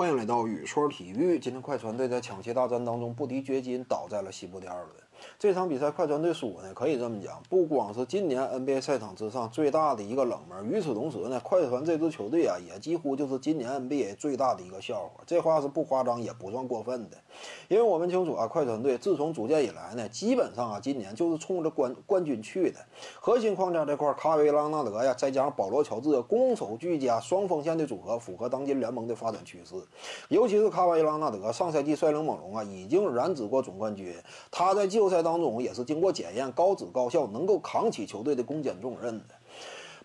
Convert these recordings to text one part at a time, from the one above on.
欢迎来到雨说体育。今天快船队在抢七大战当中不敌掘金，倒在了西部第二轮。这场比赛快船队输呢，可以这么讲，不光是今年 NBA 赛场之上最大的一个冷门，与此同时呢，快船这支球队啊，也几乎就是今年 NBA 最大的一个笑话。这话是不夸张，也不算过分的，因为我们清楚啊，快船队自从组建以来呢，基本上啊，今年就是冲着冠冠军去的。核心框架这块，卡维拉纳德呀，再加上保罗乔治，攻守俱佳，双锋线的组合符合当今联盟的发展趋势。尤其是卡维拉纳德，上赛季率领猛龙啊，已经染指过总冠军。他在季后赛当中也是经过检验，高质高效，能够扛起球队的攻坚重任的。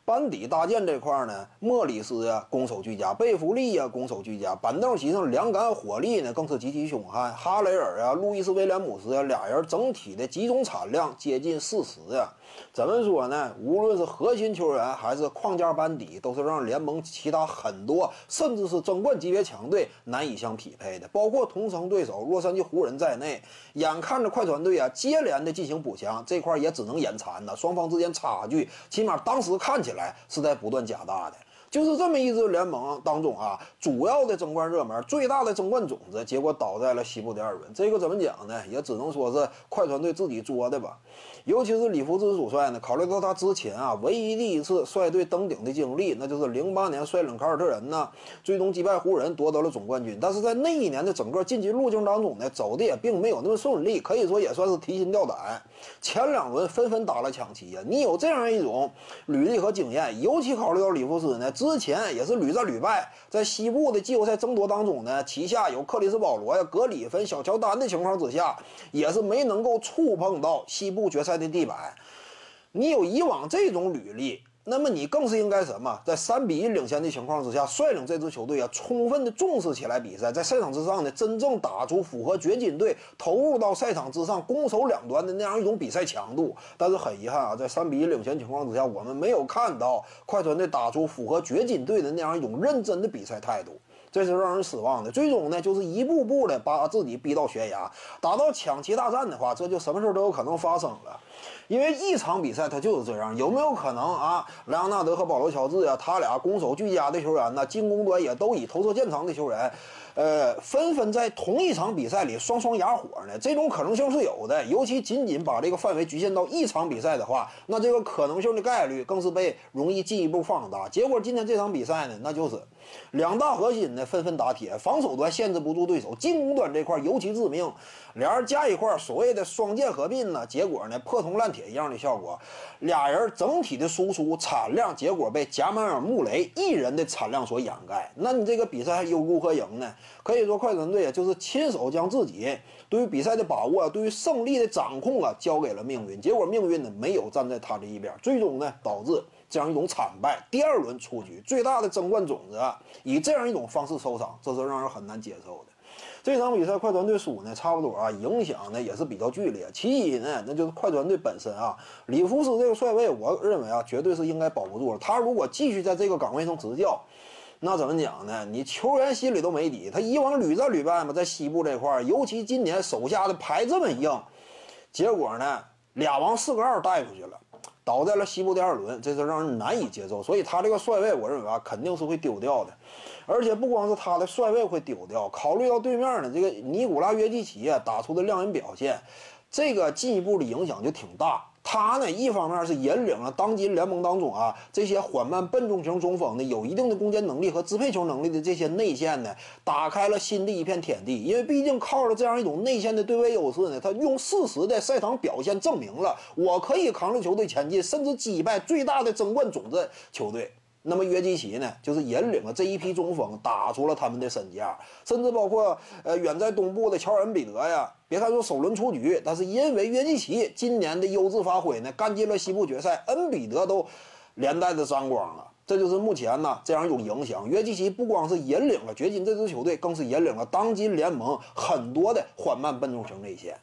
班底搭建这块呢，莫里斯呀攻守俱佳，贝弗利呀攻守俱佳，板凳席上两杆火力呢更是极其凶悍。哈雷尔啊，路易斯威廉姆斯呀，俩人整体的集中产量接近四十呀。怎么说呢？无论是核心球员还是框架班底，都是让联盟其他很多甚至是争冠级别强队难以相匹配的。包括同城对手洛杉矶湖人在内，眼看着快船队啊接连的进行补强，这块也只能眼馋呐。双方之间差距，起码当时看起来来是在不断加大的。就是这么一支联盟当中啊，主要的争冠热门、最大的争冠种子，结果倒在了西部第二轮。这个怎么讲呢？也只能说是快船队自己作的吧。尤其是里弗斯主帅呢，考虑到他之前啊唯一的一次率队登顶的经历，那就是零八年率领凯尔特人呢，最终击败湖人夺得了总冠军。但是在那一年的整个晋级路径当中呢，走的也并没有那么顺利，可以说也算是提心吊胆。前两轮纷纷打了抢七呀，你有这样一种履历和经验，尤其考虑到里弗斯呢，之前也是屡战屡败，在西部的季后赛争夺当中呢，旗下有克里斯保罗呀、格里芬、小乔丹的情况之下，也是没能够触碰到西部决赛。的地板，你有以往这种履历，那么你更是应该什么？在三比一领先的情况之下，率领这支球队啊，充分的重视起来比赛，在赛场之上呢，真正打出符合掘金队投入到赛场之上攻守两端的那样一种比赛强度。但是很遗憾啊，在三比一领先情况之下，我们没有看到快船队打出符合掘金队的那样一种认真的比赛态度。这是让人失望的。最终呢，就是一步步的把自己逼到悬崖。打到抢七大战的话，这就什么事都有可能发生了。因为一场比赛它就是这样，有没有可能啊？莱昂纳德和保罗乔治呀，他俩攻守俱佳的球员呢，进攻端也都以投射见长的球员。呃，纷纷在同一场比赛里双双哑火呢，这种可能性是有的。尤其仅仅把这个范围局限到一场比赛的话，那这个可能性的概率更是被容易进一步放大。结果今天这场比赛呢，那就是两大核心呢纷纷打铁，防守端限制不住对手，进攻端这块尤其致命。俩人加一块，所谓的双剑合并呢，结果呢破铜烂铁一样的效果。俩人整体的输出产量，结果被贾马尔·穆雷一人的产量所掩盖。那你这个比赛还又如何赢呢？可以说，快船队啊，就是亲手将自己对于比赛的把握、对于胜利的掌控啊，交给了命运。结果命运呢，没有站在他这一边，最终呢，导致这样一种惨败。第二轮出局，最大的争冠种子啊，以这样一种方式收场，这是让人很难接受的。这场比赛快船队输呢，差不多啊，影响呢也是比较剧烈。其一呢，那就是快船队本身啊，里弗斯这个帅位，我认为啊，绝对是应该保不住了。他如果继续在这个岗位上执教，那怎么讲呢？你球员心里都没底。他以往屡战屡败嘛，在西部这块儿，尤其今年手下的牌这么硬，结果呢，俩王四个二带出去了，倒在了西部第二轮，这是让人难以接受。所以他这个帅位，我认为啊，肯定是会丢掉的。而且不光是他的帅位会丢掉，考虑到对面的这个尼古拉约基奇啊打出的亮眼表现，这个进一步的影响就挺大。他呢，一方面是引领了当今联盟当中啊这些缓慢笨重型中锋呢，有一定的攻坚能力和支配球能力的这些内线呢，打开了新的一片天地。因为毕竟靠着这样一种内线的对位优势呢，他用事实的赛场表现证明了我可以扛住球队前进，甚至击败最大的争冠种子球队。那么约基奇呢，就是引领了这一批中锋，打出了他们的身价，甚至包括呃远在东部的乔尔恩比德呀。别看说首轮出局，但是因为约基奇今年的优质发挥呢，干进了西部决赛，恩比德都连带着沾光了。这就是目前呢这样一种影响。约基奇不光是引领了掘金这支球队，更是引领了当今联盟很多的缓慢笨重型内线。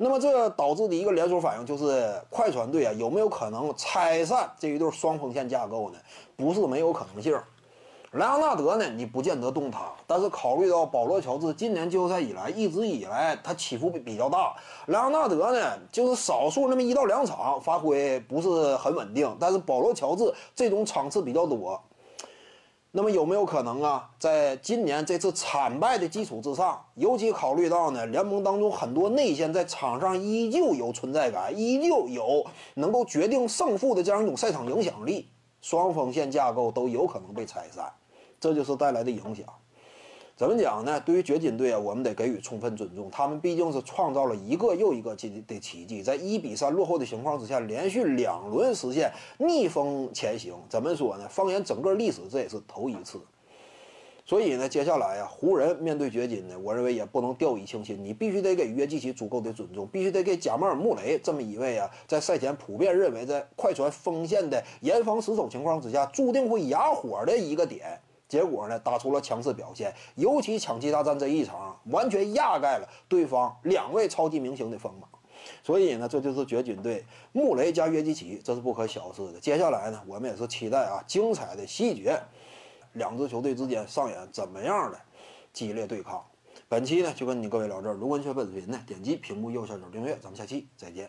那么这导致的一个连锁反应就是，快船队啊有没有可能拆散这一对双锋线架构呢？不是没有可能性。莱昂纳德呢，你不见得动他，但是考虑到保罗乔治今年季后赛以来一直以来他起伏比比较大，莱昂纳德呢就是少数那么一到两场发挥不是很稳定，但是保罗乔治这种场次比较多。那么有没有可能啊，在今年这次惨败的基础之上，尤其考虑到呢，联盟当中很多内线在场上依旧有存在感，依旧有能够决定胜负的这样一种赛场影响力，双锋线架构都有可能被拆散，这就是带来的影响。怎么讲呢？对于掘金队啊，我们得给予充分尊重。他们毕竟是创造了一个又一个奇的奇迹，在一比三落后的情况之下，连续两轮实现逆风前行。怎么说呢？放眼整个历史，这也是头一次。所以呢，接下来啊，湖人面对掘金呢，我认为也不能掉以轻心。你必须得给约基奇足够的尊重，必须得给贾马尔·穆雷这么一位啊，在赛前普遍认为在快船锋线的严防死守情况之下，注定会哑火的一个点。结果呢，打出了强势表现，尤其抢七大战这一场，完全压盖了对方两位超级明星的锋芒。所以呢，这就是掘金队穆雷加约基奇，这是不可小视的。接下来呢，我们也是期待啊，精彩的细节，两支球队之间上演怎么样的激烈对抗。本期呢，就跟你各位聊这儿。如果你喜欢本视频呢，点击屏幕右下角订阅，咱们下期再见。